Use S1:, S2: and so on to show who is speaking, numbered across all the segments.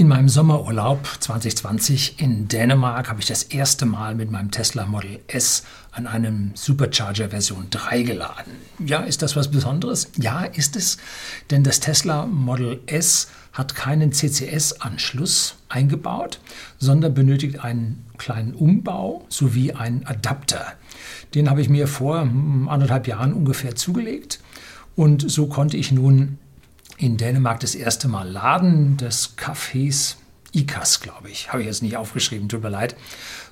S1: In meinem Sommerurlaub 2020 in Dänemark habe ich das erste Mal mit meinem Tesla Model S an einem Supercharger Version 3 geladen. Ja, ist das was Besonderes? Ja, ist es, denn das Tesla Model S hat keinen CCS-Anschluss eingebaut, sondern benötigt einen kleinen Umbau sowie einen Adapter. Den habe ich mir vor hm, anderthalb Jahren ungefähr zugelegt und so konnte ich nun in Dänemark das erste Mal laden. Das Kaff hieß ICAS, glaube ich. Habe ich jetzt nicht aufgeschrieben, tut mir leid.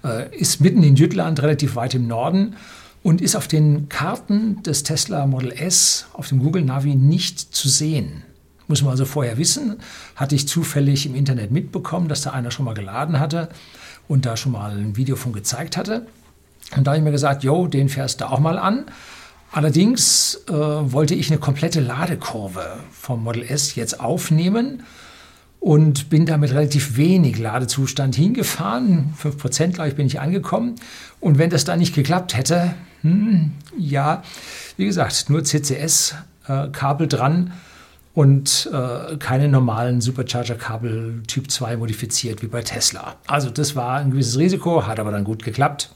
S1: Äh, ist mitten in Jütland, relativ weit im Norden und ist auf den Karten des Tesla Model S auf dem Google Navi nicht zu sehen. Muss man also vorher wissen. Hatte ich zufällig im Internet mitbekommen, dass da einer schon mal geladen hatte und da schon mal ein Video von gezeigt hatte. Und da habe ich mir gesagt, jo, den fährst du auch mal an. Allerdings äh, wollte ich eine komplette Ladekurve vom Model S jetzt aufnehmen und bin damit relativ wenig Ladezustand hingefahren. 5% glaube ich bin ich angekommen. Und wenn das da nicht geklappt hätte, hm, ja, wie gesagt, nur CCS-Kabel äh, dran und äh, keine normalen Supercharger-Kabel Typ 2 modifiziert wie bei Tesla. Also das war ein gewisses Risiko, hat aber dann gut geklappt.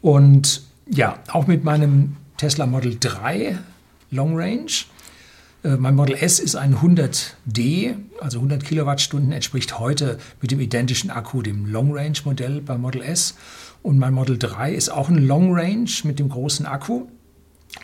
S1: Und ja, auch mit meinem Tesla Model 3 Long Range. Äh, mein Model S ist ein 100D, also 100 Kilowattstunden, entspricht heute mit dem identischen Akku dem Long Range Modell beim Model S. Und mein Model 3 ist auch ein Long Range mit dem großen Akku.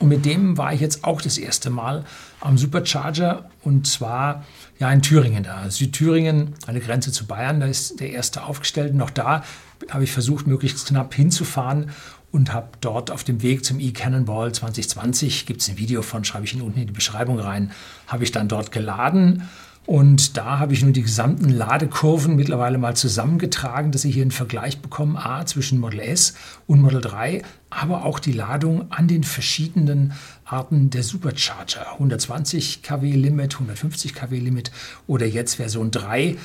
S1: Und mit dem war ich jetzt auch das erste Mal am Supercharger und zwar ja in Thüringen da. Südthüringen, eine Grenze zu Bayern, da ist der erste aufgestellt. Noch da habe ich versucht, möglichst knapp hinzufahren und habe dort auf dem Weg zum E-Cannonball 2020, gibt es ein Video von, schreibe ich Ihnen unten in die Beschreibung rein, habe ich dann dort geladen. Und da habe ich nun die gesamten Ladekurven mittlerweile mal zusammengetragen, dass Sie hier einen Vergleich bekommen, A, zwischen Model S und Model 3, aber auch die Ladung an den verschiedenen Arten der Supercharger. 120 kW Limit, 150 kW Limit oder jetzt Version 3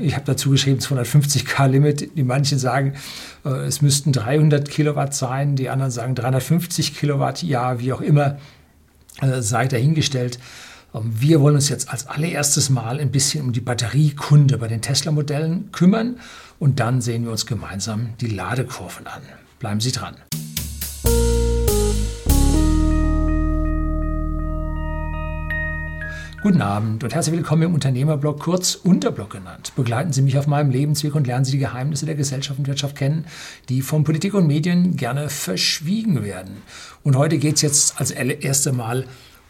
S1: ich habe dazu geschrieben 250k Limit. Die manchen sagen, äh, es müssten 300 Kilowatt sein, die anderen sagen 350 Kilowatt. Ja, wie auch immer, äh, sei dahingestellt. Ähm, wir wollen uns jetzt als allererstes Mal ein bisschen um die Batteriekunde bei den Tesla-Modellen kümmern und dann sehen wir uns gemeinsam die Ladekurven an. Bleiben Sie dran. Guten Abend und herzlich willkommen im Unternehmerblog, kurz Unterblog genannt. Begleiten Sie mich auf meinem Lebensweg und lernen Sie die Geheimnisse der Gesellschaft und Wirtschaft kennen, die von Politik und Medien gerne verschwiegen werden. Und heute geht es jetzt als erste Mal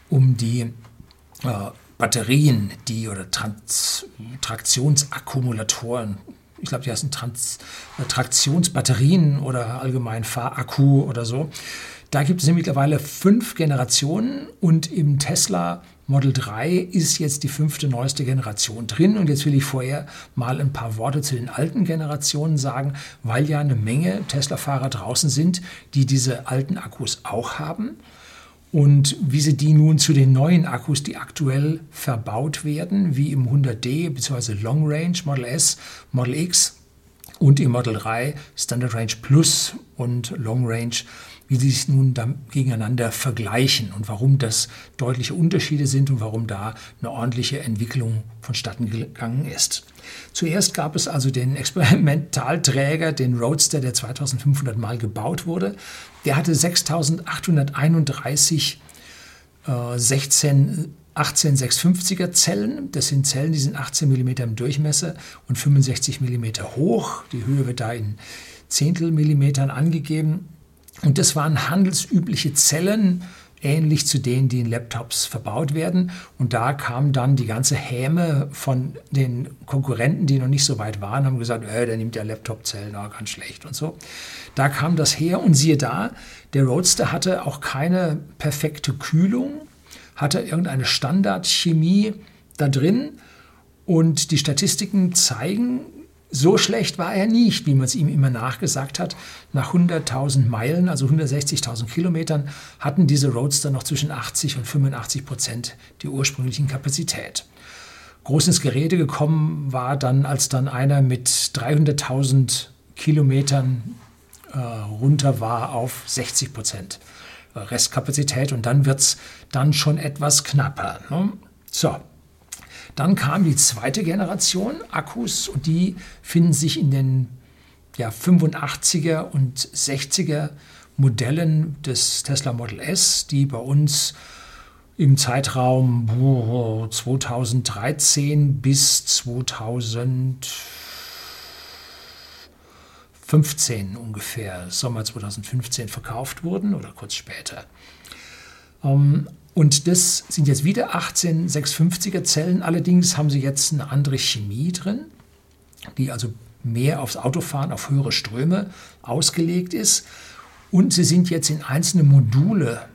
S1: um die äh, Batterien, die oder Trans Traktionsakkumulatoren. Ich glaube, die heißen Trans Traktionsbatterien oder allgemein Fahrakku oder so. Da gibt es mittlerweile fünf Generationen und im Tesla Model 3 ist jetzt die fünfte neueste Generation drin. Und jetzt will ich vorher mal ein paar Worte zu den alten Generationen sagen, weil ja eine Menge Tesla-Fahrer draußen sind, die diese alten Akkus auch haben. Und wie sie die nun zu den neuen Akkus, die aktuell verbaut werden, wie im 100D bzw. Long Range Model S, Model X und im Model 3 Standard Range Plus und Long Range wie sie sich nun gegeneinander vergleichen und warum das deutliche Unterschiede sind und warum da eine ordentliche Entwicklung vonstatten gegangen ist. Zuerst gab es also den Experimentalträger, den Roadster, der 2500 Mal gebaut wurde. Der hatte 6831 äh, 16 18650er Zellen. Das sind Zellen, die sind 18 mm im Durchmesser und 65 mm hoch. Die Höhe wird da in Zehntelmillimetern angegeben. Und das waren handelsübliche Zellen, ähnlich zu denen, die in Laptops verbaut werden. Und da kam dann die ganze Häme von den Konkurrenten, die noch nicht so weit waren, haben gesagt, äh, der nimmt ja Laptop-Zellen, oh, ganz schlecht und so. Da kam das her und siehe da, der Roadster hatte auch keine perfekte Kühlung, hatte irgendeine Standardchemie da drin. Und die Statistiken zeigen, so schlecht war er nicht, wie man es ihm immer nachgesagt hat. Nach 100.000 Meilen, also 160.000 Kilometern, hatten diese Roadster noch zwischen 80 und 85 Prozent die ursprünglichen Kapazität. Groß ins Gerede gekommen war dann, als dann einer mit 300.000 Kilometern äh, runter war auf 60 Prozent Restkapazität und dann wird es dann schon etwas knapper. Ne? So, Dann kam die zweite Generation Akkus und die finden sich in den ja, 85er und 60er Modellen des Tesla Model S, die bei uns im Zeitraum 2013 bis 2015 ungefähr, Sommer 2015 verkauft wurden oder kurz später. Und das sind jetzt wieder 18 650er Zellen, allerdings haben sie jetzt eine andere Chemie drin, die also mehr aufs Autofahren, auf höhere Ströme ausgelegt ist. Und sie sind jetzt in einzelne Module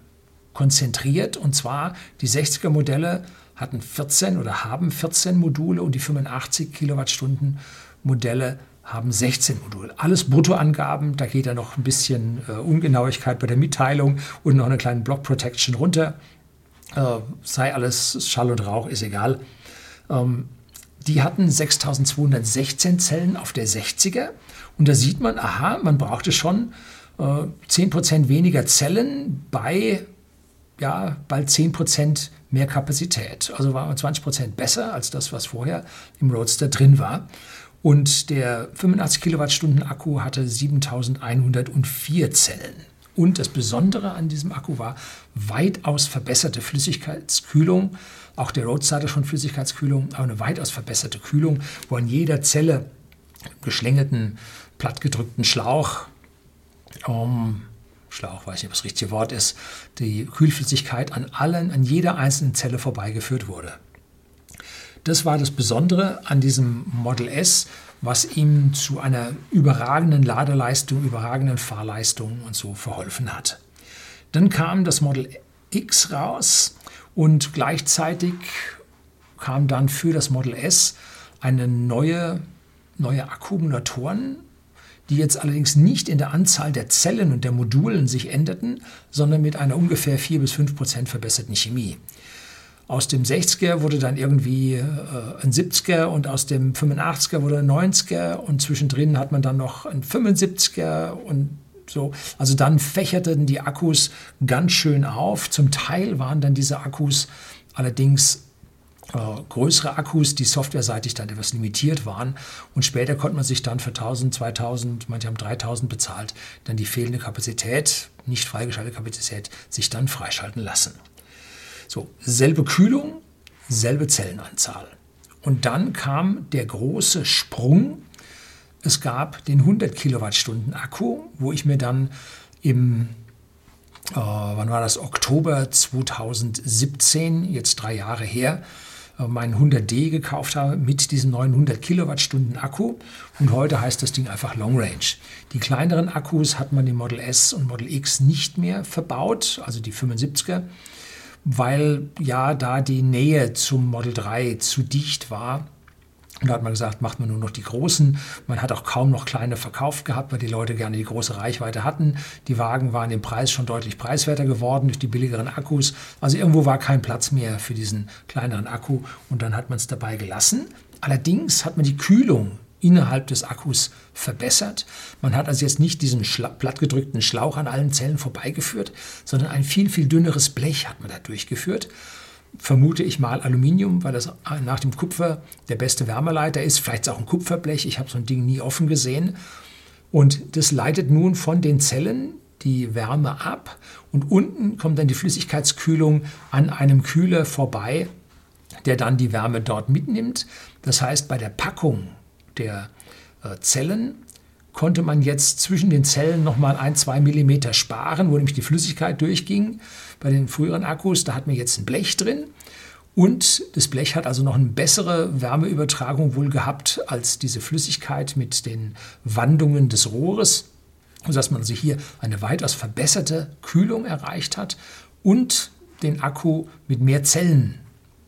S1: konzentriert. Und zwar die 60er Modelle hatten 14 oder haben 14 Module und die 85 Kilowattstunden Modelle haben 16 Module. Alles Bruttoangaben, da geht ja noch ein bisschen äh, Ungenauigkeit bei der Mitteilung und noch eine kleine Block Protection runter. Äh, sei alles Schall und Rauch, ist egal. Ähm, die hatten 6216 Zellen auf der 60er und da sieht man, aha, man brauchte schon äh, 10% weniger Zellen bei ja, bald 10% mehr Kapazität. Also war 20% besser als das, was vorher im Roadster drin war. Und der 85 Kilowattstunden Akku hatte 7104 Zellen. Und das Besondere an diesem Akku war weitaus verbesserte Flüssigkeitskühlung. Auch der hatte schon Flüssigkeitskühlung, aber eine weitaus verbesserte Kühlung, wo an jeder Zelle geschlängelten, plattgedrückten Schlauch um, Schlauch, weiß nicht, ob das richtige Wort ist, die Kühlflüssigkeit an allen, an jeder einzelnen Zelle vorbeigeführt wurde. Das war das Besondere an diesem Model S, was ihm zu einer überragenden Ladeleistung, überragenden Fahrleistung und so verholfen hat. Dann kam das Model X raus und gleichzeitig kam dann für das Model S eine neue, neue Akkumulatoren die jetzt allerdings nicht in der Anzahl der Zellen und der Modulen sich änderten, sondern mit einer ungefähr 4 bis 5 Prozent verbesserten Chemie. Aus dem 60er wurde dann irgendwie äh, ein 70er und aus dem 85er wurde ein 90er und zwischendrin hat man dann noch ein 75er und so. Also dann fächerten die Akkus ganz schön auf. Zum Teil waren dann diese Akkus allerdings äh, größere Akkus, die softwareseitig dann etwas limitiert waren. Und später konnte man sich dann für 1000, 2000, manche haben 3000 bezahlt, dann die fehlende Kapazität, nicht freigeschaltete Kapazität, sich dann freischalten lassen. So, selbe Kühlung, selbe Zellenanzahl. Und dann kam der große Sprung. Es gab den 100 Kilowattstunden Akku, wo ich mir dann im äh, wann war das? Oktober 2017, jetzt drei Jahre her, äh, meinen 100D gekauft habe mit diesem neuen 100 Kilowattstunden Akku. Und heute heißt das Ding einfach Long Range. Die kleineren Akkus hat man im Model S und Model X nicht mehr verbaut, also die 75er, weil ja da die Nähe zum Model 3 zu dicht war und da hat man gesagt, macht man nur noch die großen. Man hat auch kaum noch kleine verkauft gehabt, weil die Leute gerne die große Reichweite hatten. Die Wagen waren im Preis schon deutlich preiswerter geworden durch die billigeren Akkus. Also irgendwo war kein Platz mehr für diesen kleineren Akku und dann hat man es dabei gelassen. Allerdings hat man die Kühlung innerhalb des Akkus verbessert. Man hat also jetzt nicht diesen Schla plattgedrückten Schlauch an allen Zellen vorbeigeführt, sondern ein viel, viel dünneres Blech hat man da durchgeführt vermute ich mal Aluminium, weil das nach dem Kupfer der beste Wärmeleiter ist. Vielleicht auch ein Kupferblech. Ich habe so ein Ding nie offen gesehen. Und das leitet nun von den Zellen die Wärme ab und unten kommt dann die Flüssigkeitskühlung an einem Kühler vorbei, der dann die Wärme dort mitnimmt. Das heißt, bei der Packung der äh, Zellen konnte man jetzt zwischen den Zellen nochmal ein, zwei Millimeter sparen, wo nämlich die Flüssigkeit durchging. Bei den früheren Akkus, da hat man jetzt ein Blech drin. Und das Blech hat also noch eine bessere Wärmeübertragung wohl gehabt als diese Flüssigkeit mit den Wandungen des Rohres, sodass man also hier eine weitaus verbesserte Kühlung erreicht hat und den Akku mit mehr Zellen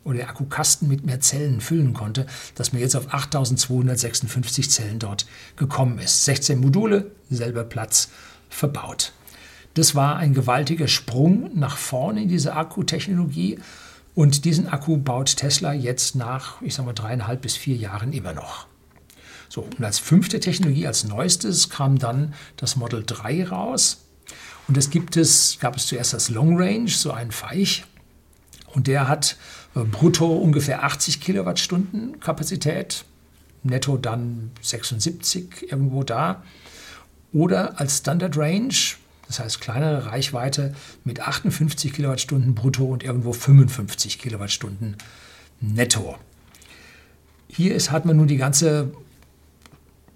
S1: oder der Akkukasten mit mehr Zellen füllen konnte, dass man jetzt auf 8256 Zellen dort gekommen ist. 16 Module, selber Platz verbaut. Das war ein gewaltiger Sprung nach vorne in diese Akkutechnologie. Und diesen Akku baut Tesla jetzt nach, ich sage mal, dreieinhalb bis vier Jahren immer noch. So, und als fünfte Technologie, als neuestes, kam dann das Model 3 raus. Und es gibt es, gab es zuerst das Long Range, so ein Feich, Und der hat äh, brutto ungefähr 80 Kilowattstunden Kapazität, netto dann 76 irgendwo da. Oder als Standard Range, das heißt kleinere Reichweite mit 58 Kilowattstunden brutto und irgendwo 55 Kilowattstunden netto. Hier ist, hat man nun die ganze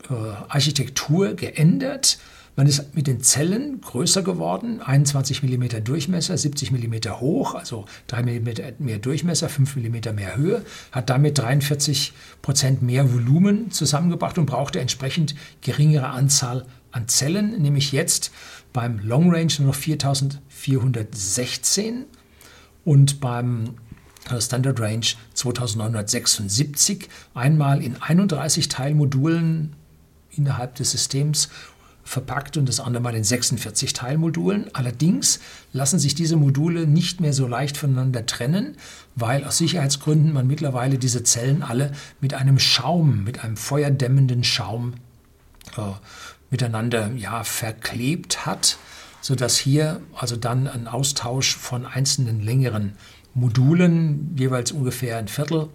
S1: äh, Architektur geändert. Man ist mit den Zellen größer geworden, 21 mm Durchmesser, 70 mm hoch, also 3 mm mehr Durchmesser, 5 mm mehr Höhe, hat damit 43 Prozent mehr Volumen zusammengebracht und brauchte entsprechend geringere Anzahl an Zellen, nämlich jetzt beim Long Range nur noch 4416 und beim äh, Standard Range 2976, einmal in 31 Teilmodulen innerhalb des Systems verpackt und das andere mal in 46 Teilmodulen. Allerdings lassen sich diese Module nicht mehr so leicht voneinander trennen, weil aus Sicherheitsgründen man mittlerweile diese Zellen alle mit einem Schaum, mit einem feuerdämmenden Schaum äh, miteinander ja, verklebt hat, sodass hier also dann ein Austausch von einzelnen längeren Modulen, jeweils ungefähr ein Viertel,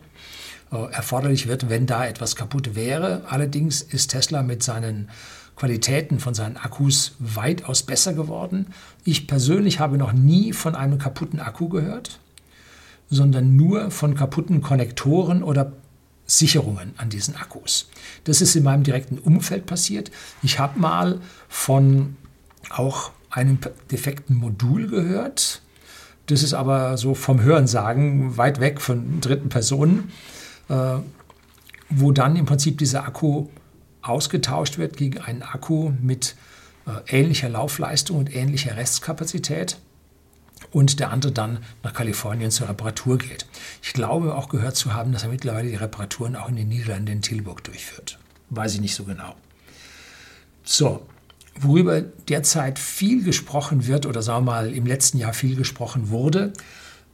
S1: äh, erforderlich wird, wenn da etwas kaputt wäre. Allerdings ist Tesla mit seinen Qualitäten von seinen Akkus weitaus besser geworden. Ich persönlich habe noch nie von einem kaputten Akku gehört, sondern nur von kaputten Konnektoren oder Sicherungen an diesen Akkus. Das ist in meinem direkten Umfeld passiert. Ich habe mal von auch einem defekten Modul gehört. Das ist aber so vom Hörensagen weit weg von dritten Personen, äh, wo dann im Prinzip dieser Akku ausgetauscht wird gegen einen Akku mit äh, ähnlicher Laufleistung und ähnlicher Restkapazität und der andere dann nach Kalifornien zur Reparatur geht. Ich glaube auch gehört zu haben, dass er mittlerweile die Reparaturen auch in den Niederlanden in Tilburg durchführt. Weiß ich nicht so genau. So, worüber derzeit viel gesprochen wird oder sagen wir mal im letzten Jahr viel gesprochen wurde,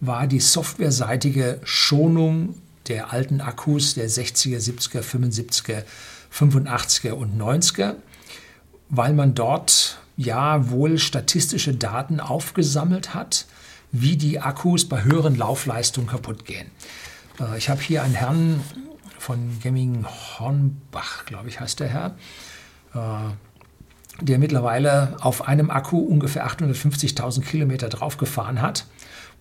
S1: war die softwareseitige Schonung der alten Akkus der 60er, 70er, 75er 85er und 90er, weil man dort ja wohl statistische Daten aufgesammelt hat, wie die Akkus bei höheren Laufleistungen kaputt gehen. Äh, ich habe hier einen Herrn von Gemming Hornbach, glaube ich, heißt der Herr, äh, der mittlerweile auf einem Akku ungefähr 850.000 Kilometer draufgefahren hat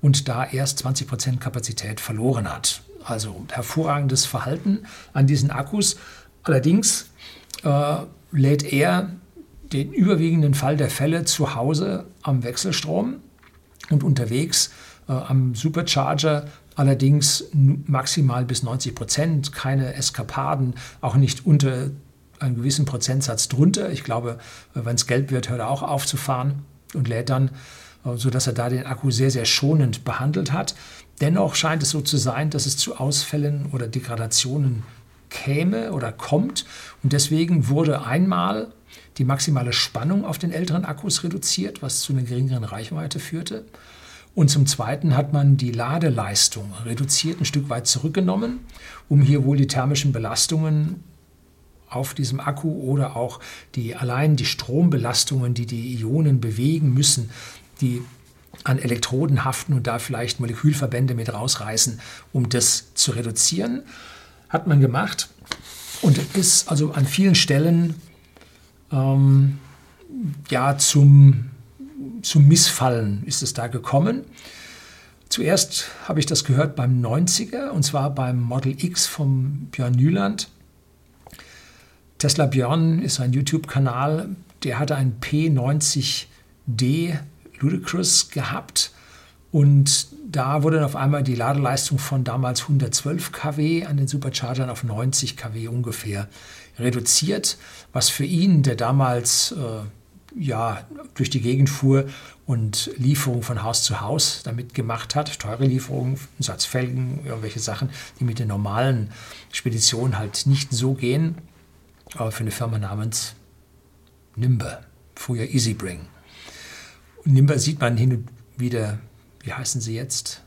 S1: und da erst 20 Prozent Kapazität verloren hat. Also hervorragendes Verhalten an diesen Akkus. Allerdings äh, lädt er den überwiegenden Fall der Fälle zu Hause am Wechselstrom und unterwegs äh, am Supercharger allerdings maximal bis 90 Prozent, keine Eskapaden, auch nicht unter einem gewissen Prozentsatz drunter. Ich glaube, äh, wenn es gelb wird, hört er auch auf zu fahren und lädt dann, äh, sodass er da den Akku sehr, sehr schonend behandelt hat. Dennoch scheint es so zu sein, dass es zu Ausfällen oder Degradationen käme oder kommt. Und deswegen wurde einmal die maximale Spannung auf den älteren Akkus reduziert, was zu einer geringeren Reichweite führte. Und zum Zweiten hat man die Ladeleistung reduziert, ein Stück weit zurückgenommen, um hier wohl die thermischen Belastungen auf diesem Akku oder auch die allein die Strombelastungen, die die Ionen bewegen müssen, die an Elektroden haften und da vielleicht Molekülverbände mit rausreißen, um das zu reduzieren hat man gemacht und ist also an vielen Stellen ähm, ja, zum, zum Missfallen ist es da gekommen. Zuerst habe ich das gehört beim 90er und zwar beim Model X vom Björn Nyland. Tesla Björn ist ein YouTube-Kanal, der hatte ein P90D Ludicrous gehabt und da wurde dann auf einmal die Ladeleistung von damals 112 kW an den Superchargern auf 90 kW ungefähr reduziert, was für ihn, der damals äh, ja, durch die Gegend fuhr und Lieferungen von Haus zu Haus damit gemacht hat, teure Lieferungen, ein Satz Felgen, irgendwelche Sachen, die mit den normalen Speditionen halt nicht so gehen, aber für eine Firma namens Nimber, früher Easybring. Nimber sieht man hin und wieder wie heißen sie jetzt?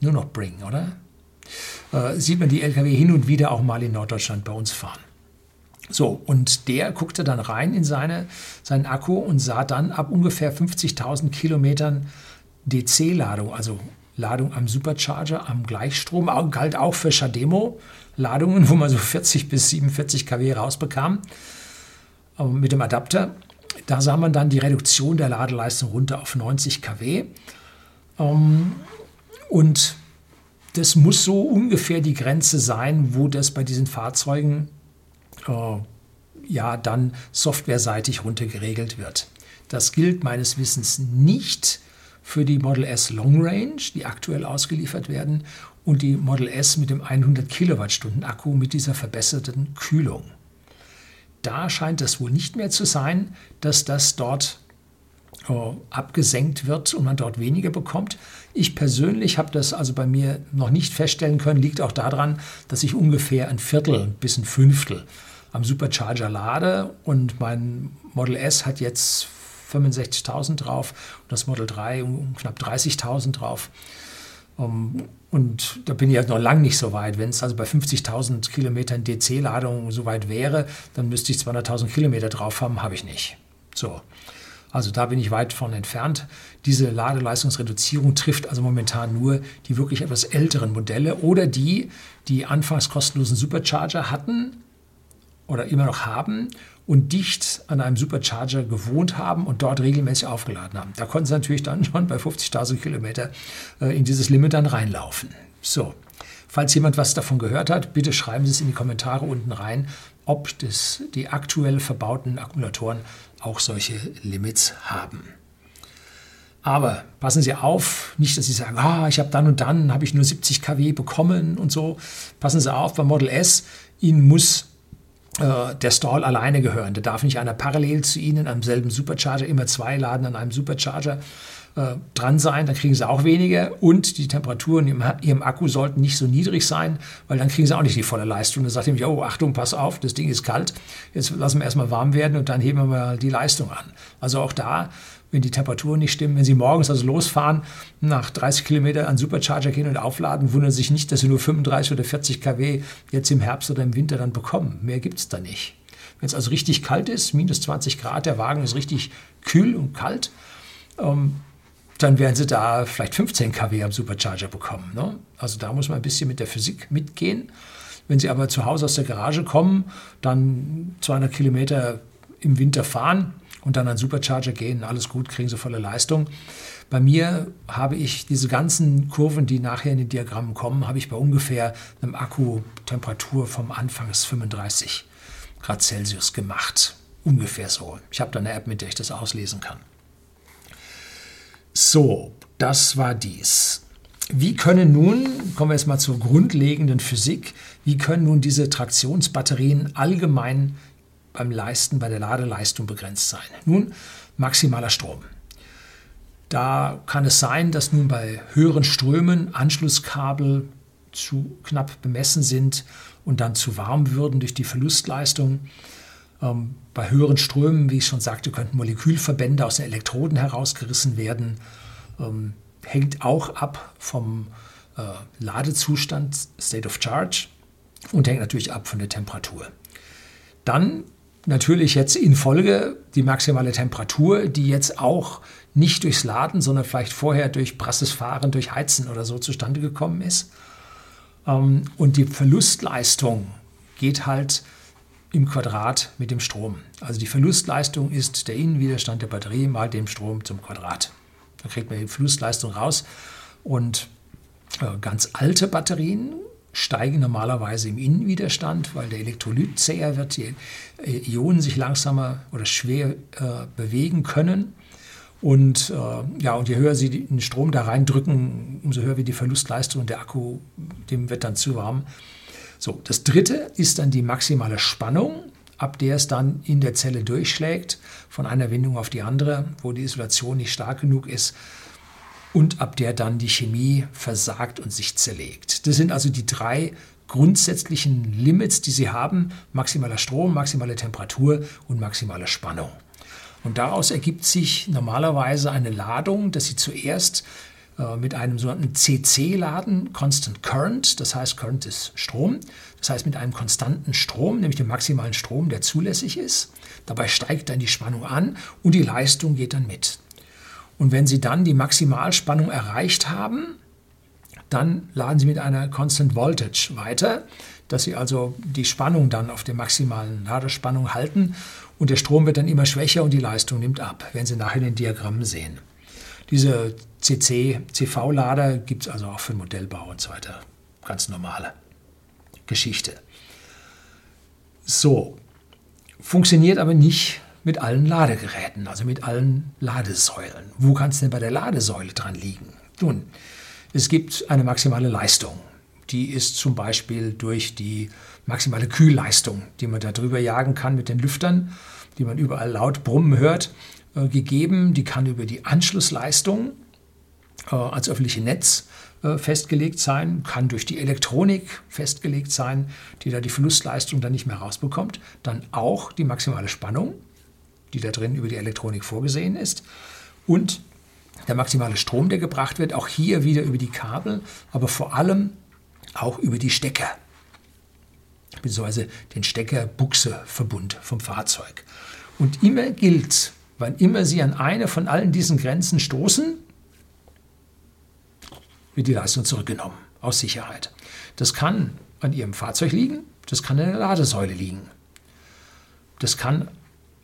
S1: Nur noch Bring, oder? Äh, sieht man die Lkw hin und wieder auch mal in Norddeutschland bei uns fahren. So, und der guckte dann rein in seine, seinen Akku und sah dann ab ungefähr 50.000 Kilometern DC-Ladung, also Ladung am Supercharger, am Gleichstrom, galt auch für Shademo. Ladungen, wo man so 40 bis 47 kW rausbekam ähm, mit dem Adapter. Da sah man dann die Reduktion der Ladeleistung runter auf 90 kW. Ähm, und das muss so ungefähr die Grenze sein, wo das bei diesen Fahrzeugen äh, ja dann softwareseitig runtergeregelt wird. Das gilt meines Wissens nicht für die Model S Long Range, die aktuell ausgeliefert werden, und die Model S mit dem 100 Kilowattstunden Akku mit dieser verbesserten Kühlung. Da scheint es wohl nicht mehr zu sein, dass das dort abgesenkt wird und man dort weniger bekommt. Ich persönlich habe das also bei mir noch nicht feststellen können, liegt auch daran, dass ich ungefähr ein Viertel bis ein Fünftel am Supercharger lade und mein Model S hat jetzt 65.000 drauf und das Model 3 um knapp 30.000 drauf. Um, und da bin ich halt noch lange nicht so weit. Wenn es also bei 50.000 Kilometern DC-Ladung so weit wäre, dann müsste ich 200.000 Kilometer drauf haben, habe ich nicht. So. Also da bin ich weit von entfernt. Diese Ladeleistungsreduzierung trifft also momentan nur die wirklich etwas älteren Modelle oder die, die anfangs kostenlosen Supercharger hatten oder immer noch haben und dicht an einem Supercharger gewohnt haben und dort regelmäßig aufgeladen haben. Da konnten sie natürlich dann schon bei 50.000 Kilometer äh, in dieses Limit dann reinlaufen. So, falls jemand was davon gehört hat, bitte schreiben Sie es in die Kommentare unten rein, ob das, die aktuell verbauten Akkumulatoren auch solche Limits haben. Aber passen Sie auf, nicht, dass Sie sagen, ah, ich habe dann und dann, habe ich nur 70 kW bekommen und so. Passen Sie auf, beim Model S, Ihnen muss der Stall alleine gehören. Da darf nicht einer parallel zu Ihnen am selben Supercharger, immer zwei Laden an einem Supercharger äh, dran sein, dann kriegen Sie auch weniger und die Temperaturen in Ihrem Akku sollten nicht so niedrig sein, weil dann kriegen Sie auch nicht die volle Leistung. Dann sagt mich, oh, Achtung, pass auf, das Ding ist kalt, jetzt lassen wir erstmal warm werden und dann heben wir mal die Leistung an. Also auch da wenn die Temperaturen nicht stimmen. Wenn Sie morgens also losfahren, nach 30 Kilometern an Supercharger gehen und aufladen, wundern Sie sich nicht, dass Sie nur 35 oder 40 kW jetzt im Herbst oder im Winter dann bekommen. Mehr gibt es da nicht. Wenn es also richtig kalt ist, minus 20 Grad, der Wagen ist richtig kühl und kalt, ähm, dann werden Sie da vielleicht 15 kW am Supercharger bekommen. Ne? Also da muss man ein bisschen mit der Physik mitgehen. Wenn Sie aber zu Hause aus der Garage kommen, dann 200 Kilometer im Winter fahren, und dann an Supercharger gehen, alles gut, kriegen sie volle Leistung. Bei mir habe ich diese ganzen Kurven, die nachher in den Diagrammen kommen, habe ich bei ungefähr einem Akkutemperatur vom Anfangs 35 Grad Celsius gemacht. Ungefähr so. Ich habe da eine App, mit der ich das auslesen kann. So, das war dies. Wie können nun, kommen wir jetzt mal zur grundlegenden Physik, wie können nun diese Traktionsbatterien allgemein beim Leisten, bei der Ladeleistung begrenzt sein. Nun, maximaler Strom. Da kann es sein, dass nun bei höheren Strömen Anschlusskabel zu knapp bemessen sind und dann zu warm würden durch die Verlustleistung. Ähm, bei höheren Strömen, wie ich schon sagte, könnten Molekülverbände aus den Elektroden herausgerissen werden. Ähm, hängt auch ab vom äh, Ladezustand, State of Charge, und hängt natürlich ab von der Temperatur. Dann natürlich jetzt in Folge die maximale Temperatur, die jetzt auch nicht durchs Laden, sondern vielleicht vorher durch brasses Fahren, durch Heizen oder so zustande gekommen ist. Ähm, und die Verlustleistung geht halt im Quadrat mit dem Strom. Also die Verlustleistung ist der Innenwiderstand der Batterie mal dem Strom zum Quadrat. Da kriegt man die Verlustleistung raus. Und äh, ganz alte Batterien steigen normalerweise im Innenwiderstand, weil der Elektrolyt zäher wird, die Ionen sich langsamer oder schwer äh, bewegen können. Und, äh, ja, und je höher sie den Strom da reindrücken, umso höher wird die Verlustleistung und der Akku, dem wird dann zu warm. So, das dritte ist dann die maximale Spannung, ab der es dann in der Zelle durchschlägt, von einer Windung auf die andere, wo die Isolation nicht stark genug ist und ab der dann die Chemie versagt und sich zerlegt. Das sind also die drei grundsätzlichen Limits, die Sie haben. Maximaler Strom, maximale Temperatur und maximale Spannung. Und daraus ergibt sich normalerweise eine Ladung, dass Sie zuerst äh, mit einem sogenannten CC laden, Constant Current, das heißt Current ist Strom, das heißt mit einem konstanten Strom, nämlich dem maximalen Strom, der zulässig ist. Dabei steigt dann die Spannung an und die Leistung geht dann mit. Und wenn Sie dann die Maximalspannung erreicht haben, Dann laden Sie mit einer Constant Voltage weiter, dass Sie also die Spannung dann auf der maximalen Ladespannung halten und der Strom wird dann immer schwächer und die Leistung nimmt ab, werden Sie nachher in den Diagrammen sehen. Diese CC-CV-Lader gibt es also auch für Modellbau und so weiter. Ganz normale Geschichte. So, funktioniert aber nicht mit allen Ladegeräten, also mit allen Ladesäulen. Wo kann es denn bei der Ladesäule dran liegen? Nun, es gibt eine maximale Leistung. Die ist zum Beispiel durch die maximale Kühlleistung, die man da drüber jagen kann mit den Lüftern, die man überall laut brummen hört, äh, gegeben. Die kann über die Anschlussleistung äh, als öffentliche Netz äh, festgelegt sein, kann durch die Elektronik festgelegt sein, die da die Verlustleistung dann nicht mehr rausbekommt. Dann auch die maximale Spannung, die da drin über die Elektronik vorgesehen ist. Und der maximale Strom, der gebracht wird, auch hier wieder über die Kabel, aber vor allem auch über die Stecker, beziehungsweise den Stecker-Buchse-Verbund vom Fahrzeug. Und immer gilt, wann immer Sie an eine von allen diesen Grenzen stoßen, wird die Leistung zurückgenommen, aus Sicherheit. Das kann an Ihrem Fahrzeug liegen, das kann an der Ladesäule liegen. Das kann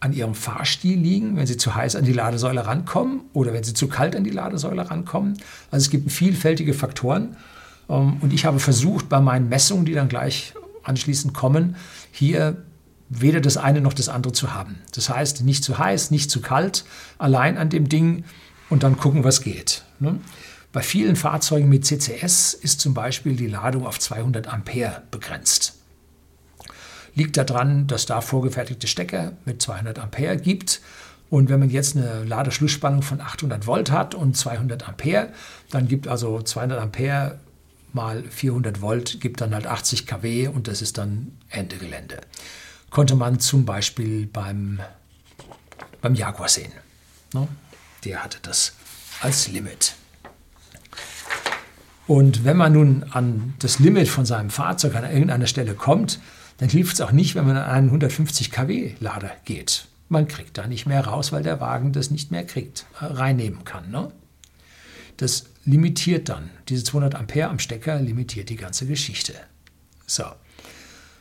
S1: an Ihrem Fahrstil liegen, wenn Sie zu heiß an die Ladesäule rankommen oder wenn Sie zu kalt an die Ladesäule rankommen. Also es gibt vielfältige Faktoren. Ähm, und ich habe versucht, bei meinen Messungen, die dann gleich anschließend kommen, hier weder das eine noch das andere zu haben. Das heißt, nicht zu heiß, nicht zu kalt, allein an dem Ding und dann gucken, was geht. Ne? Bei vielen Fahrzeugen mit CCS ist zum Beispiel die Ladung auf 200 Ampere begrenzt. Liegt daran, dass da vorgefertigte Stecker mit 200 Ampere gibt. Und wenn man jetzt eine Ladeschlussspannung von 800 Volt hat und 200 Ampere, dann gibt also 200 Ampere mal 400 Volt, gibt dann halt 80 kW und das ist dann Ende Gelände. Konnte man zum Beispiel beim, beim Jaguar sehen. Ne? Der hatte das als Limit. Und wenn man nun an das Limit von seinem Fahrzeug an irgendeiner Stelle kommt, dann hilft es auch nicht, wenn man an einen 150 kW Lader geht. Man kriegt da nicht mehr raus, weil der Wagen das nicht mehr kriegt, äh, reinnehmen kann. Ne? Das limitiert dann. Diese 200 Ampere am Stecker limitiert die ganze Geschichte. So.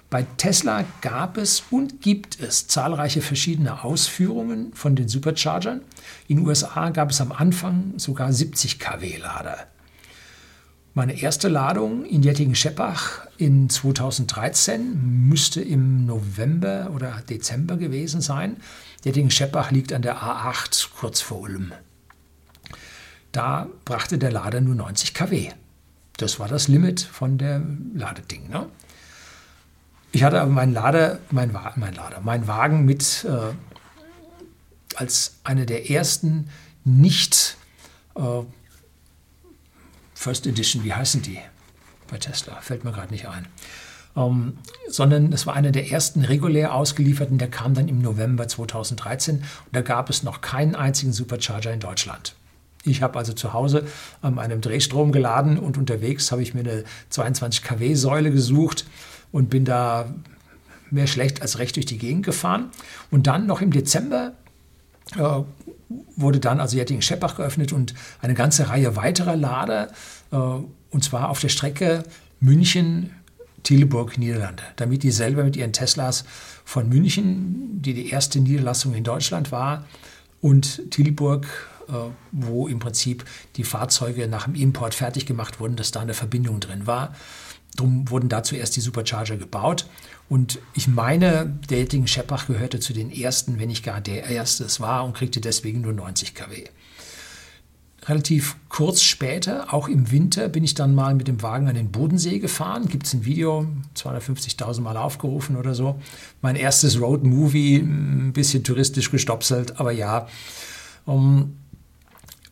S1: Bei Tesla gab es und gibt es zahlreiche verschiedene Ausführungen von den Superchargern. In den USA gab es am Anfang sogar 70 kW Lader. Meine erste Ladung in Jettingen-Scheppach in 2013 müsste im November oder Dezember gewesen sein. Jettingen-Scheppach liegt an der A8 kurz vor Ulm. Da brachte der Lader nur 90 kW. Das war das Limit von der Ladeding. Ne? Ich hatte aber meinen Lader, mein, mein Lader, meinen Wagen mit äh, als eine der ersten nicht äh, First Edition, wie heißen die bei Tesla? Fällt mir gerade nicht ein. Ähm, sondern es war einer der ersten regulär ausgelieferten, der kam dann im November 2013 und da gab es noch keinen einzigen Supercharger in Deutschland. Ich habe also zu Hause an einem Drehstrom geladen und unterwegs habe ich mir eine 22 kW Säule gesucht und bin da mehr schlecht als recht durch die Gegend gefahren. Und dann noch im Dezember äh, wurde dann also Jettingen-Scheppach geöffnet und eine ganze Reihe weiterer Lader, äh, und zwar auf der Strecke München Teleburg, Niederlande, damit die selber mit ihren Teslas von München, die die erste Niederlassung in Deutschland war, und Tilburg, äh, wo im Prinzip die Fahrzeuge nach dem Import fertig gemacht wurden, dass da eine Verbindung drin war. Darum wurden da zuerst die Supercharger gebaut. Und ich meine, der Jettingen Scheppach gehörte zu den ersten, wenn nicht gar der erste es war und kriegte deswegen nur 90 kW. Relativ kurz später, auch im Winter, bin ich dann mal mit dem Wagen an den Bodensee gefahren. Gibt es ein Video, 250.000 Mal aufgerufen oder so. Mein erstes Road-Movie, ein bisschen touristisch gestopselt, aber ja. Um,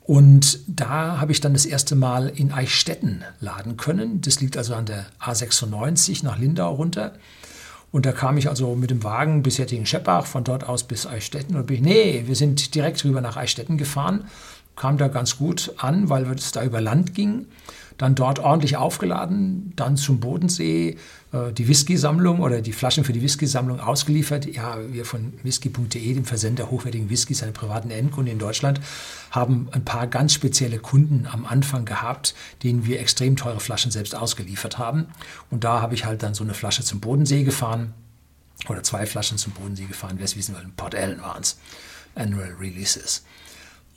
S1: und da habe ich dann das erste Mal in Eichstätten laden können. Das liegt also an der A96 nach Lindau runter. Und da kam ich also mit dem Wagen bis Jettingen-Scheppach, von dort aus bis Eichstätten. Und bin nee, wir sind direkt rüber nach Eichstätten gefahren. Kam da ganz gut an, weil es da über Land ging. dann dort ordentlich aufgeladen, dann zum Bodensee die Whisky-Sammlung oder die Flaschen für die Whisky-Sammlung ausgeliefert. Ja, wir von whisky.de, dem Versender hochwertigen Whiskys, seine privaten Endkunden in Deutschland, haben ein paar ganz spezielle Kunden am Anfang gehabt, denen wir extrem teure Flaschen selbst ausgeliefert haben. Und da habe ich halt dann so eine Flasche zum Bodensee gefahren oder zwei Flaschen zum Bodensee gefahren. Wer es wissen will, Port Ellen waren es. Annual Releases.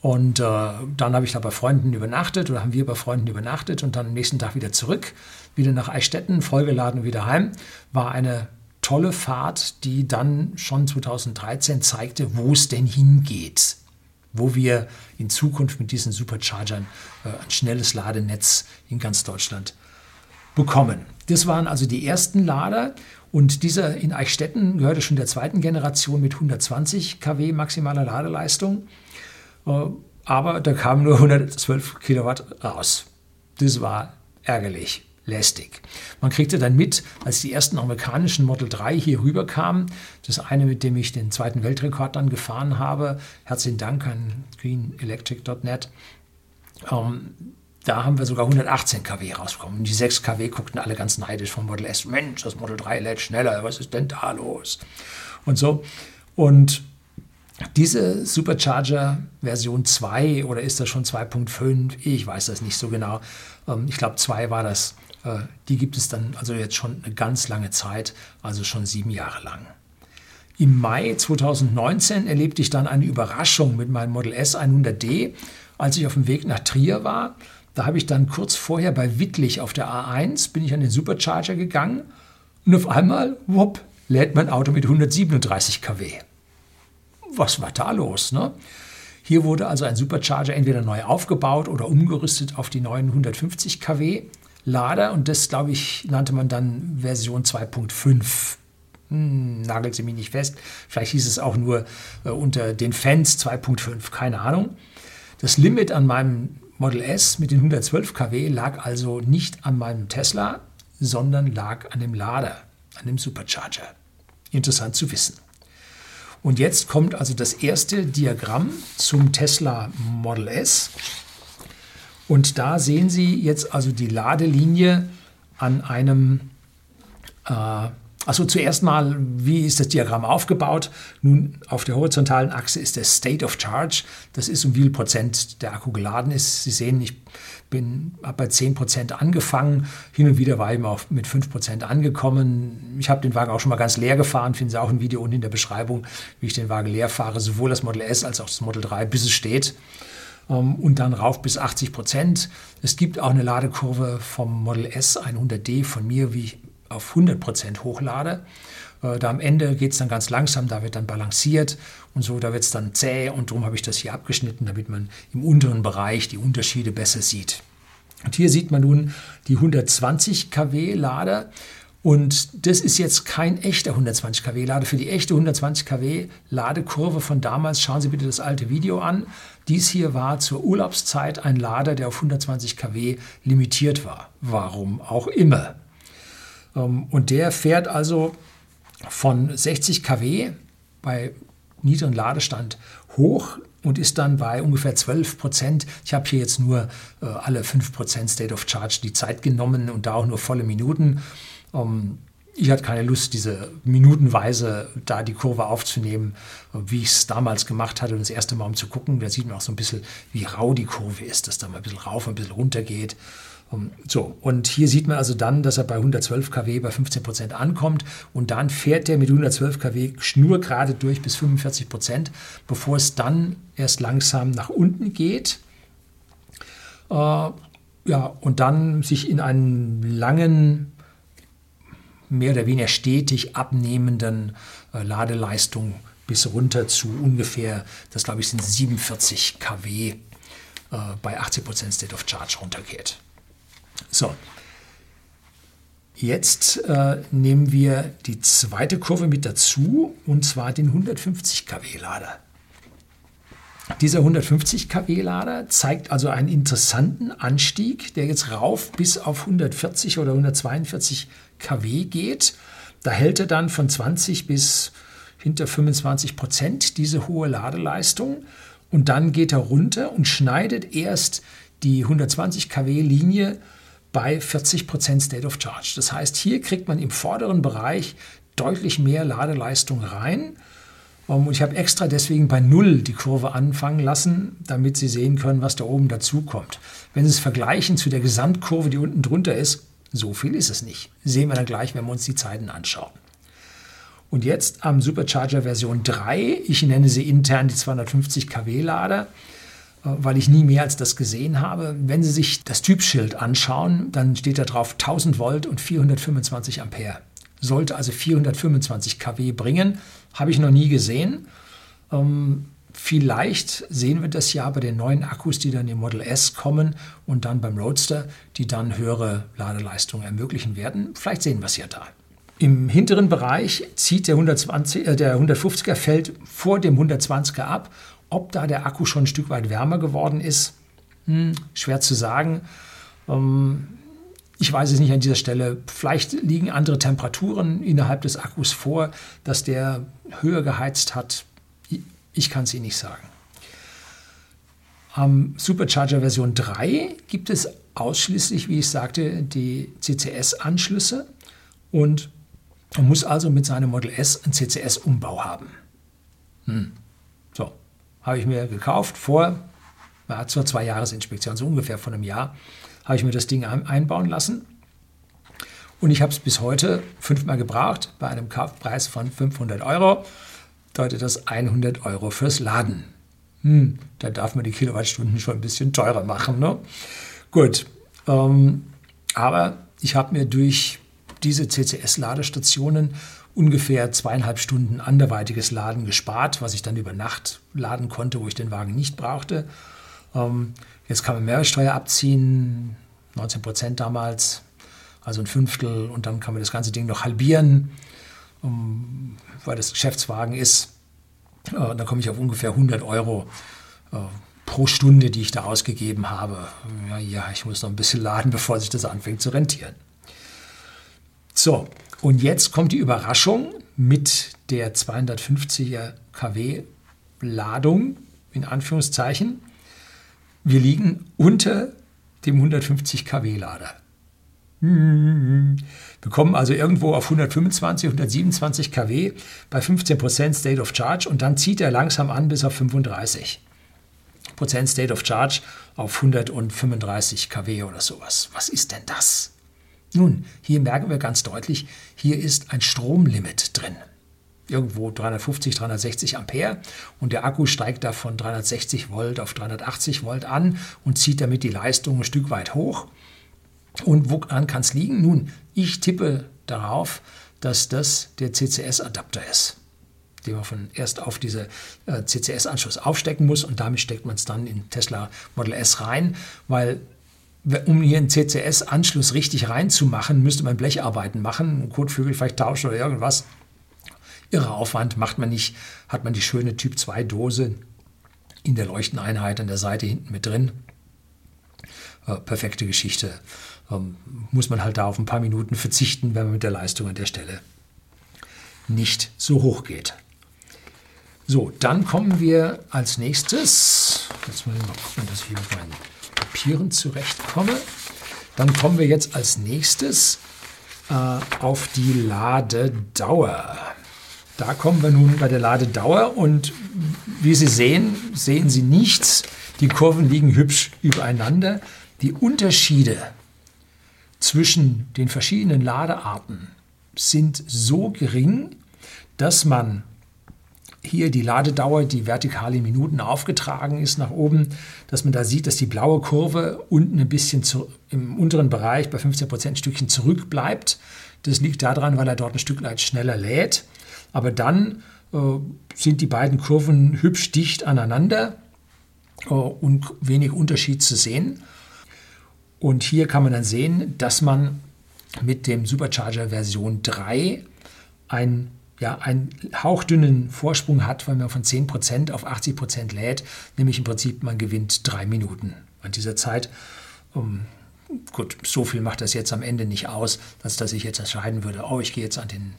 S1: Und äh, dann habe ich da bei Freunden übernachtet oder haben wir bei Freunden übernachtet und dann am nächsten Tag wieder zurück, wieder nach Eichstätten, vollgeladen wieder heim. War eine tolle Fahrt, die dann schon 2013 zeigte, wo es denn hingeht. Wo wir in Zukunft mit diesen Superchargern äh, ein schnelles Ladenetz in ganz Deutschland bekommen. Das waren also die ersten Lader und dieser in Eichstätten gehörte schon der zweiten Generation mit 120 kW maximaler Ladeleistung. Äh, aber da kamen nur 112 Kilowatt raus. Das war ärgerlich, lästig. Man kriegte dann mit, als die ersten amerikanischen Model 3 hier rüberkamen, das eine, mit dem ich den zweiten Weltrekord dann gefahren habe, herzlichen Dank an greenelectric.net, ähm, da haben wir sogar 118 kW rausgekommen. Die 6 kW guckten alle ganz neidisch vom Model S. Mensch, das Model 3 lädt schneller, was ist denn da los? Und so. Und diese Supercharger Version 2 oder ist das schon 2.5? Ich weiß das nicht so genau. Ähm, ich glaube 2 war das. Äh, die gibt es dann also jetzt schon eine ganz lange Zeit, also schon sieben Jahre lang. Im Mai 2019 erlebte ich dann eine Überraschung mit meinem Model S 100D, als ich auf dem Weg nach Trier war. Da habe ich dann kurz vorher bei Wittlich auf der A1 bin ich an den Supercharger gegangen und auf einmal, wupp, lädt mein Auto mit 137 kW was war da los? Ne? Hier wurde also ein Supercharger entweder neu aufgebaut oder umgerüstet auf die neuen 150 kW Lader und das, glaube ich, nannte man dann Version 2.5. Hm, nagelt sie mich nicht fest. Vielleicht hieß es auch nur äh, unter den Fans 2.5, keine Ahnung. Das Limit an meinem Model S mit den 112 kW lag also nicht an meinem Tesla, sondern lag an dem Lader, an dem Supercharger. Interessant zu wissen. Und jetzt kommt also das erste Diagramm zum Tesla Model S. Und da sehen Sie jetzt also die Ladelinie an einem, äh, also zuerst mal, wie ist das Diagramm aufgebaut? Nun, auf der horizontalen Achse ist der State of Charge. Das ist, um wie viel Prozent der Akku geladen ist. Sie sehen, ich bin bei 10 Prozent angefangen. Hin und wieder war ich auch mit 5 Prozent angekommen. Ich habe den Wagen auch schon mal ganz leer gefahren. Finden Sie auch ein Video unten in der Beschreibung, wie ich den Wagen leer fahre, sowohl das Model S als auch das Model 3, bis es steht. Ähm, und dann rauf bis 80 Prozent. Es gibt auch eine Ladekurve vom Model S 100D von mir, wie ich auf 100 Prozent hochlade. Äh, da am Ende geht es dann ganz langsam, da wird dann balanciert und so, da wird es dann zäh und darum habe ich das hier abgeschnitten, damit man im unteren Bereich die Unterschiede besser sieht. Und hier sieht man nun die 120 kW Lader und das ist jetzt kein echter 120 kW Lader. Für die echte 120 kW Ladekurve von damals, schauen Sie bitte das alte Video an. Dies hier war zur Urlaubszeit ein Lader, der auf 120 kW limitiert war. Warum auch immer. Ähm, und der fährt also von 60 kW bei niedrigen Ladestand hoch und ist dann bei ungefähr 12 Prozent. Ich habe hier jetzt nur äh, alle 5 Prozent State of Charge die Zeit genommen und da auch nur volle Minuten. Ähm, ich hatte keine Lust, diese minutenweise da die Kurve aufzunehmen, wie ich es damals gemacht hatte, das erste Mal um zu gucken. Da sieht man auch so ein bisschen, wie rau die Kurve ist, dass da mal ein bisschen rauf, ein bisschen runter geht. So, und hier sieht man also dann, dass er bei 112 kW bei 15 Prozent ankommt und dann fährt er mit 112 kW schnurgerade durch bis 45 Prozent, bevor es dann erst langsam nach unten geht. Äh, ja, und dann sich in einen langen, mehr oder weniger stetig abnehmenden äh, Ladeleistung bis runter zu ungefähr, das glaube ich sind 47 kW äh, bei 80 Prozent State of Charge runtergeht. So, jetzt äh, nehmen wir die zweite Kurve mit dazu und zwar den 150 kW Lader. Dieser 150 kW Lader zeigt also einen interessanten Anstieg, der jetzt rauf bis auf 140 oder 142 kW geht. Da hält er dann von 20 bis hinter 25 Prozent diese hohe Ladeleistung und dann geht er runter und schneidet erst die 120 kW Linie bei 40% State of Charge. Das heißt, hier kriegt man im vorderen Bereich deutlich mehr Ladeleistung rein. Und ich habe extra deswegen bei 0 die Kurve anfangen lassen, damit Sie sehen können, was da oben dazu kommt. Wenn Sie es vergleichen zu der Gesamtkurve, die unten drunter ist, so viel ist es nicht. Sehen wir dann gleich, wenn wir uns die Zeiten anschauen. Und jetzt am Supercharger Version 3, ich nenne sie intern die 250 kW Lader, weil ich nie mehr als das gesehen habe. Wenn Sie sich das Typschild anschauen, dann steht da drauf 1000 Volt und 425 Ampere. Sollte also 425 kW bringen, habe ich noch nie gesehen. Ähm, vielleicht sehen wir das ja bei den neuen Akkus, die dann im Model S kommen und dann beim Roadster, die dann höhere Ladeleistung ermöglichen werden. Vielleicht sehen wir es ja da. Im hinteren Bereich zieht der, 120, äh, der 150er fällt vor dem 120er ab. Ob da der Akku schon ein Stück weit wärmer geworden ist, hm, schwer zu sagen. Ähm, ich weiß es nicht an dieser Stelle. Vielleicht liegen andere Temperaturen innerhalb des Akkus vor, dass der höher geheizt hat. Ich kann es Ihnen nicht sagen. Am Supercharger Version 3 gibt es ausschließlich, wie ich sagte, die CCS-Anschlüsse und man muss also mit seinem Model S einen CCS-Umbau haben. Hm. Habe ich mir gekauft vor ja, zur Zwei-Jahres-Inspektion, so ungefähr von einem Jahr, habe ich mir das Ding einbauen lassen. Und ich habe es bis heute fünfmal gebraucht bei einem Kaufpreis von 500 Euro. Deutet das 100 Euro fürs Laden. Hm, da darf man die Kilowattstunden schon ein bisschen teurer machen. Ne? Gut, ähm, aber ich habe mir durch diese CCS-Ladestationen ungefähr zweieinhalb Stunden anderweitiges Laden gespart, was ich dann über Nacht laden konnte, wo ich den Wagen nicht brauchte. Ähm, jetzt kann man Mehrwertsteuer abziehen, 19 Prozent damals, also ein Fünftel, und dann kann man das ganze Ding noch halbieren, um, weil das Geschäftswagen ist. Äh, dann komme ich auf ungefähr 100 Euro äh, pro Stunde, die ich da ausgegeben habe. Ja, ja, ich muss noch ein bisschen laden, bevor sich das anfängt zu rentieren. So, und jetzt kommt die Überraschung mit der 250er kW Ladung, in Anführungszeichen. Wir liegen unter dem 150 kW Lader. Wir kommen also irgendwo auf 125, 127 kW bei 15% State of Charge und dann zieht er langsam an bis auf 35. State of Charge auf 135 kW oder sowas. Was ist denn das? Nun, hier merken wir ganz deutlich, hier ist ein Stromlimit drin. Irgendwo 350, 360 Ampere und der Akku steigt da von 360 Volt auf 380 Volt an und zieht damit die Leistung ein Stück weit hoch. Und woran kann es liegen? Nun, ich tippe darauf, dass das der CCS-Adapter ist, den man von erst auf diese äh, CCS-Anschluss aufstecken muss und damit steckt man es dann in Tesla Model S rein, weil um hier einen CCS-Anschluss richtig reinzumachen, müsste man Blecharbeiten machen, einen Kotflügel vielleicht tauschen oder irgendwas. Irre Aufwand macht man nicht, hat man die schöne Typ 2 Dose in der Leuchteneinheit an der Seite hinten mit drin. Äh, perfekte Geschichte. Ähm, muss man halt da auf ein paar Minuten verzichten, wenn man mit der Leistung an der Stelle nicht so hoch geht. So, dann kommen wir als nächstes, jetzt mal gucken, dass ich hier mit meinen Papieren zurechtkomme. Dann kommen wir jetzt als nächstes äh, auf die Ladedauer. Da kommen wir nun bei der Ladedauer und wie Sie sehen, sehen Sie nichts. Die Kurven liegen hübsch übereinander. Die Unterschiede zwischen den verschiedenen Ladearten sind so gering, dass man hier die Ladedauer, die vertikal in Minuten aufgetragen ist nach oben, dass man da sieht, dass die blaue Kurve unten ein bisschen zu, im unteren Bereich bei 15 Prozent ein Stückchen zurückbleibt. Das liegt daran, weil er dort ein Stück weit schneller lädt. Aber dann äh, sind die beiden Kurven hübsch dicht aneinander äh, und wenig Unterschied zu sehen. Und hier kann man dann sehen, dass man mit dem Supercharger Version 3 ein ja, einen hauchdünnen Vorsprung hat, weil man von 10% auf 80% lädt, nämlich im Prinzip man gewinnt drei Minuten an dieser Zeit. Um, gut, so viel macht das jetzt am Ende nicht aus, als dass ich jetzt entscheiden würde, oh, ich gehe jetzt an den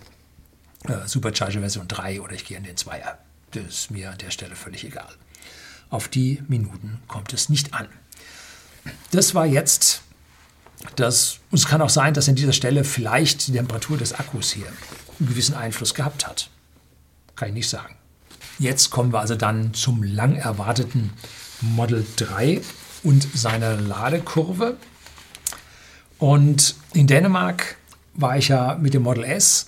S1: äh, Supercharger Version 3 oder ich gehe an den 2er. Das ist mir an der Stelle völlig egal. Auf die Minuten kommt es nicht an. Das war jetzt dass, und es kann auch sein, dass an dieser Stelle vielleicht die Temperatur des Akkus hier einen gewissen Einfluss gehabt hat. Kann ich nicht sagen. Jetzt kommen wir also dann zum lang erwarteten Model 3 und seiner Ladekurve. Und in Dänemark war ich ja mit dem Model S,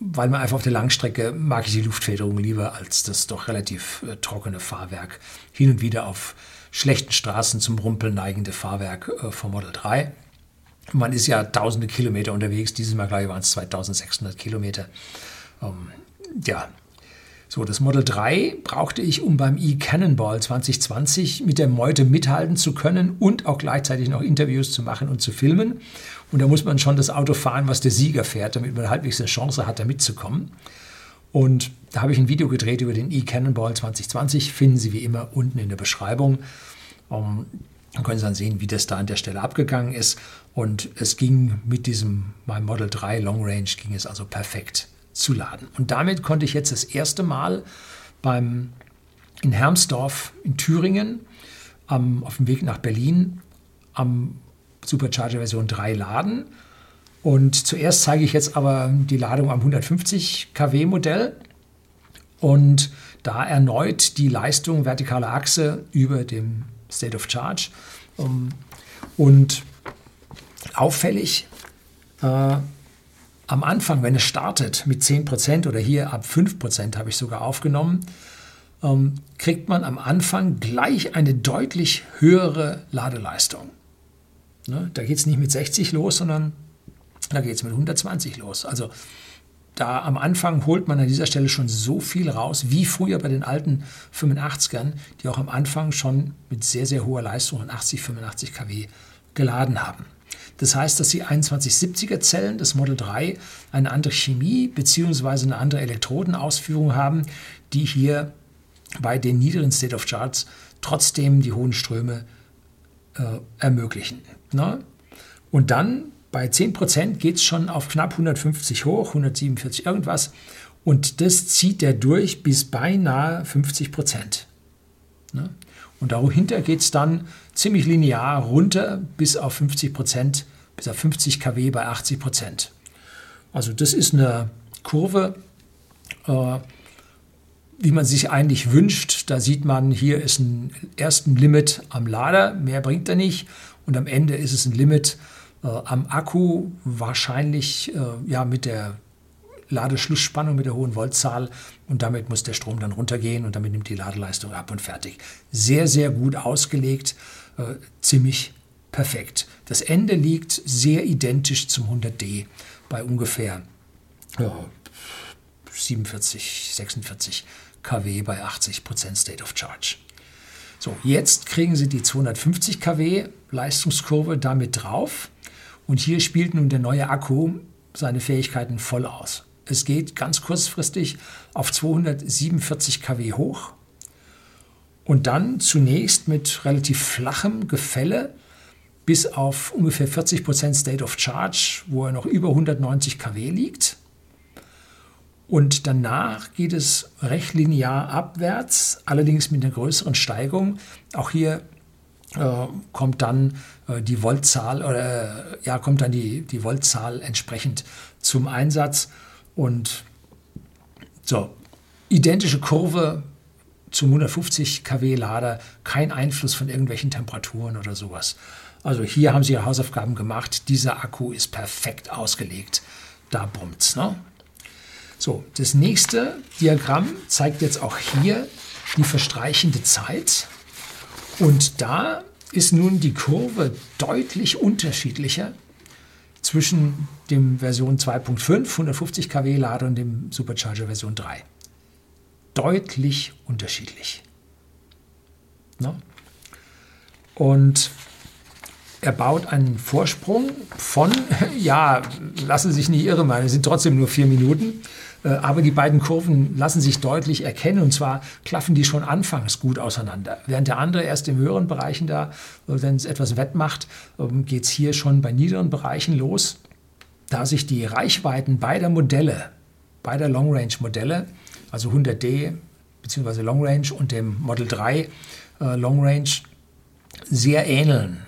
S1: weil man einfach auf der Langstrecke mag ich die Luftfederung lieber als das doch relativ äh, trockene Fahrwerk. Hin und wieder auf schlechten Straßen zum Rumpeln neigende Fahrwerk äh, vom Model 3. Man ist ja tausende Kilometer unterwegs, dieses Mal gleich waren es 2600 Kilometer. Ähm, ja, so, das Model 3 brauchte ich, um beim e-Cannonball 2020 mit der Meute mithalten zu können und auch gleichzeitig noch Interviews zu machen und zu filmen. Und da muss man schon das Auto fahren, was der Sieger fährt, damit man halbwegs eine Chance hat, da mitzukommen. Und da habe ich ein Video gedreht über den e-Cannonball 2020, finden Sie wie immer unten in der Beschreibung. Um, dann können Sie dann sehen, wie das da an der Stelle abgegangen ist. Und es ging mit diesem meinem Model 3 Long Range ging es also perfekt zu laden. Und damit konnte ich jetzt das erste Mal beim, in Hermsdorf in Thüringen am, auf dem Weg nach Berlin am Supercharger Version 3 laden. Und zuerst zeige ich jetzt aber die Ladung am 150 kW Modell und da erneut die Leistung vertikale Achse über dem State of Charge. Und auffällig, äh, am Anfang, wenn es startet mit 10% oder hier ab 5% habe ich sogar aufgenommen, ähm, kriegt man am Anfang gleich eine deutlich höhere Ladeleistung. Ne? Da geht es nicht mit 60 los, sondern da geht es mit 120 los. Also da am Anfang holt man an dieser Stelle schon so viel raus, wie früher bei den alten 85ern, die auch am Anfang schon mit sehr, sehr hoher Leistung 80, 85 kW geladen haben. Das heißt, dass die 2170er Zellen des Model 3 eine andere Chemie bzw. eine andere Elektrodenausführung haben, die hier bei den niederen State of Charts trotzdem die hohen Ströme äh, ermöglichen. Ne? Und dann bei 10% geht es schon auf knapp 150 hoch, 147 irgendwas. Und das zieht er durch bis beinahe 50 Ne? Und dahinter geht es dann ziemlich linear runter bis auf 50 Prozent, bis auf 50 kW bei 80 Prozent. Also das ist eine Kurve, äh, wie man sich eigentlich wünscht. Da sieht man, hier ist ein ersten Limit am Lader, mehr bringt er nicht. Und am Ende ist es ein Limit äh, am Akku, wahrscheinlich äh, ja, mit der Ladeschlussspannung mit der hohen Voltzahl und damit muss der Strom dann runtergehen und damit nimmt die Ladeleistung ab und fertig. Sehr, sehr gut ausgelegt, äh, ziemlich perfekt. Das Ende liegt sehr identisch zum 100D bei ungefähr ja, 47, 46 kW bei 80% State of Charge. So, jetzt kriegen Sie die 250 kW Leistungskurve damit drauf und hier spielt nun der neue Akku seine Fähigkeiten voll aus. Es geht ganz kurzfristig auf 247 kW hoch und dann zunächst mit relativ flachem Gefälle bis auf ungefähr 40% State of Charge, wo er noch über 190 kW liegt. Und danach geht es recht linear abwärts, allerdings mit einer größeren Steigung. Auch hier äh, kommt dann äh, die Voltzahl oder äh, ja, kommt dann die, die Voltzahl entsprechend zum Einsatz. Und so, identische Kurve zum 150 kW Lader, kein Einfluss von irgendwelchen Temperaturen oder sowas. Also hier haben Sie Ihre Hausaufgaben gemacht. Dieser Akku ist perfekt ausgelegt. Da brummt's. Ne? So, das nächste Diagramm zeigt jetzt auch hier die verstreichende Zeit. Und da ist nun die Kurve deutlich unterschiedlicher zwischen dem Version 2.5 150 kW Lader und dem Supercharger Version 3. Deutlich unterschiedlich. Ne? Und er baut einen Vorsprung von, ja, lassen Sie sich nicht irre machen, es sind trotzdem nur vier Minuten, aber die beiden Kurven lassen sich deutlich erkennen und zwar klaffen die schon anfangs gut auseinander. Während der andere erst im höheren Bereichen da, äh, wenn es etwas wettmacht, ähm, geht es hier schon bei niederen Bereichen los. Da sich die Reichweiten beider Modelle, beider Long Range Modelle, also 100D bzw. Long Range und dem Model 3 äh, Long Range sehr ähneln,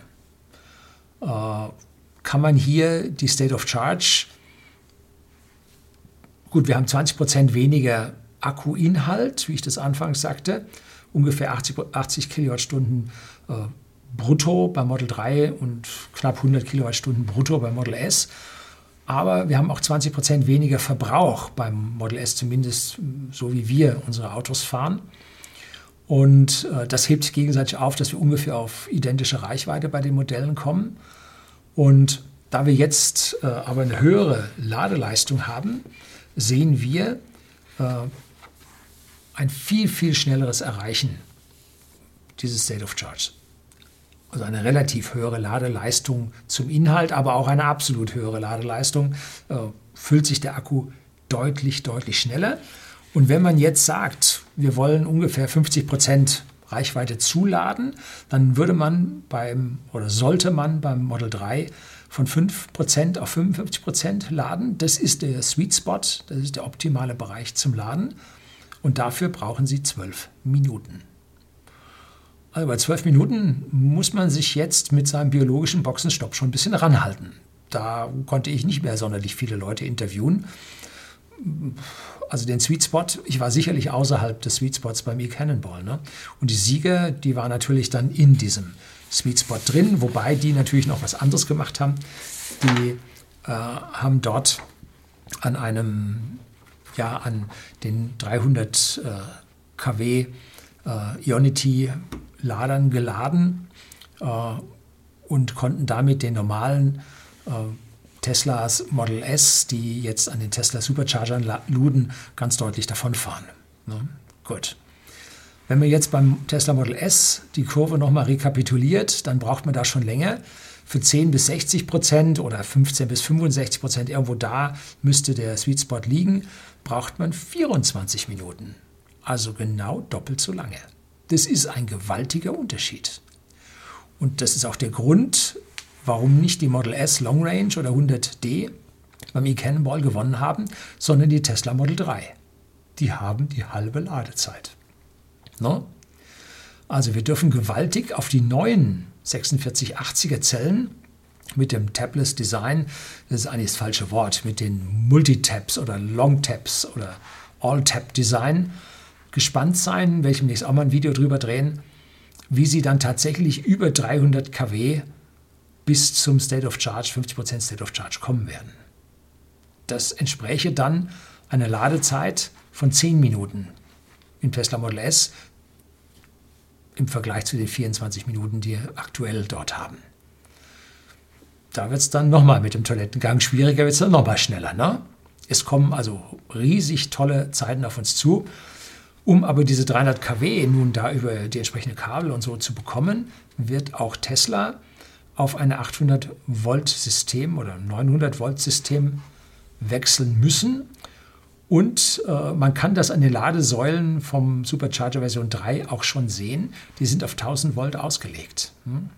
S1: kann man hier die State of Charge, gut, wir haben 20% weniger Akkuinhalt, wie ich das anfangs sagte, ungefähr 80, 80 Kilowattstunden äh, brutto bei Model 3 und knapp 100 Kilowattstunden brutto bei Model S. Aber wir haben auch 20 Prozent weniger Verbrauch beim Model S, zumindest so wie wir unsere Autos fahren. Und äh, das hebt sich gegenseitig auf, dass wir ungefähr auf identische Reichweite bei den Modellen kommen. Und da wir jetzt äh, aber eine höhere Ladeleistung haben, sehen wir äh, ein viel, viel schnelleres Erreichen dieses State of Charge. Also eine relativ höhere Ladeleistung zum Inhalt, aber auch eine absolut höhere Ladeleistung. Äh, füllt sich der Akku deutlich, deutlich schneller. Und wenn man jetzt sagt, wir wollen ungefähr 50 Prozent Reichweite zuladen, dann würde man beim oder sollte man beim Model 3 von 5% auf 55% laden. Das ist der Sweet Spot, das ist der optimale Bereich zum Laden. Und dafür brauchen Sie 12 Minuten. Also bei 12 Minuten muss man sich jetzt mit seinem biologischen Boxenstopp schon ein bisschen ranhalten. Da konnte ich nicht mehr sonderlich viele Leute interviewen also den Sweet Spot, ich war sicherlich außerhalb des Sweet Spots beim E-Cannonball. Ne? Und die Sieger, die waren natürlich dann in diesem Sweet Spot drin, wobei die natürlich noch was anderes gemacht haben. Die äh, haben dort an einem, ja, an den 300 äh, kW äh, Ionity-Ladern geladen äh, und konnten damit den normalen äh, Teslas Model S, die jetzt an den Tesla Superchargern luden, ganz deutlich davonfahren. Ne? Gut. Wenn man jetzt beim Tesla Model S die Kurve nochmal rekapituliert, dann braucht man da schon länger. Für 10 bis 60 Prozent oder 15 bis 65 Prozent, irgendwo da müsste der Sweet Spot liegen, braucht man 24 Minuten. Also genau doppelt so lange. Das ist ein gewaltiger Unterschied. Und das ist auch der Grund, warum nicht die Model S Long Range oder 100D beim E-Cannonball gewonnen haben, sondern die Tesla Model 3. Die haben die halbe Ladezeit. No? Also wir dürfen gewaltig auf die neuen 4680er Zellen mit dem Tabless Design, das ist eigentlich das falsche Wort, mit den Multitaps oder Long-Taps oder All-Tap-Design gespannt sein, welchem nächstes auch mal ein Video drüber drehen, wie sie dann tatsächlich über 300 kW bis zum State of Charge, 50% State of Charge kommen werden. Das entspräche dann einer Ladezeit von 10 Minuten im Tesla Model S im Vergleich zu den 24 Minuten, die wir aktuell dort haben. Da wird es dann nochmal mit dem Toilettengang schwieriger, wird es dann nochmal schneller. Ne? Es kommen also riesig tolle Zeiten auf uns zu. Um aber diese 300 kW nun da über die entsprechende Kabel und so zu bekommen, wird auch Tesla auf ein 800 Volt System oder 900 Volt System wechseln müssen. Und äh, man kann das an den Ladesäulen vom Supercharger Version 3 auch schon sehen. Die sind auf 1000 Volt ausgelegt. Hm?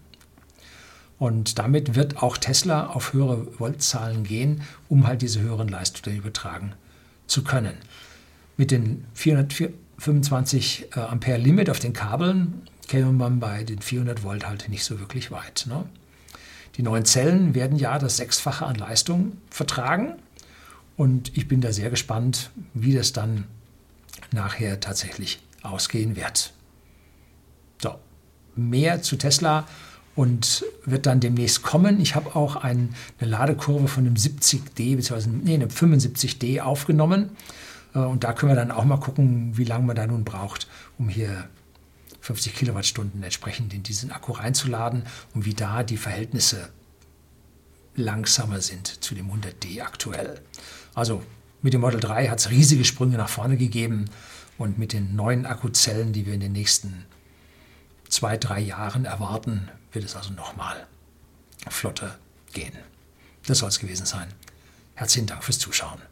S1: Und damit wird auch Tesla auf höhere Voltzahlen gehen, um halt diese höheren Leistungen übertragen zu können. Mit den 425 äh, Ampere Limit auf den Kabeln käme man bei den 400 Volt halt nicht so wirklich weit. Ne? Die neuen Zellen werden ja das Sechsfache an Leistung vertragen. Und ich bin da sehr gespannt, wie das dann nachher tatsächlich ausgehen wird. So, mehr zu Tesla und wird dann demnächst kommen. Ich habe auch ein, eine Ladekurve von einem 70D bzw. Nee, einem 75D aufgenommen. Äh, und da können wir dann auch mal gucken, wie lange man da nun braucht, um hier 50 Kilowattstunden entsprechend in diesen Akku reinzuladen und wie da die Verhältnisse langsamer sind zu dem 100D aktuell. Also mit dem Model 3 hat es riesige Sprünge nach vorne gegeben und mit den neuen Akkuzellen, die wir in den nächsten zwei, drei Jahren erwarten, wird es also nochmal flotter gehen. Das soll es gewesen sein. Herzlichen Dank fürs Zuschauen.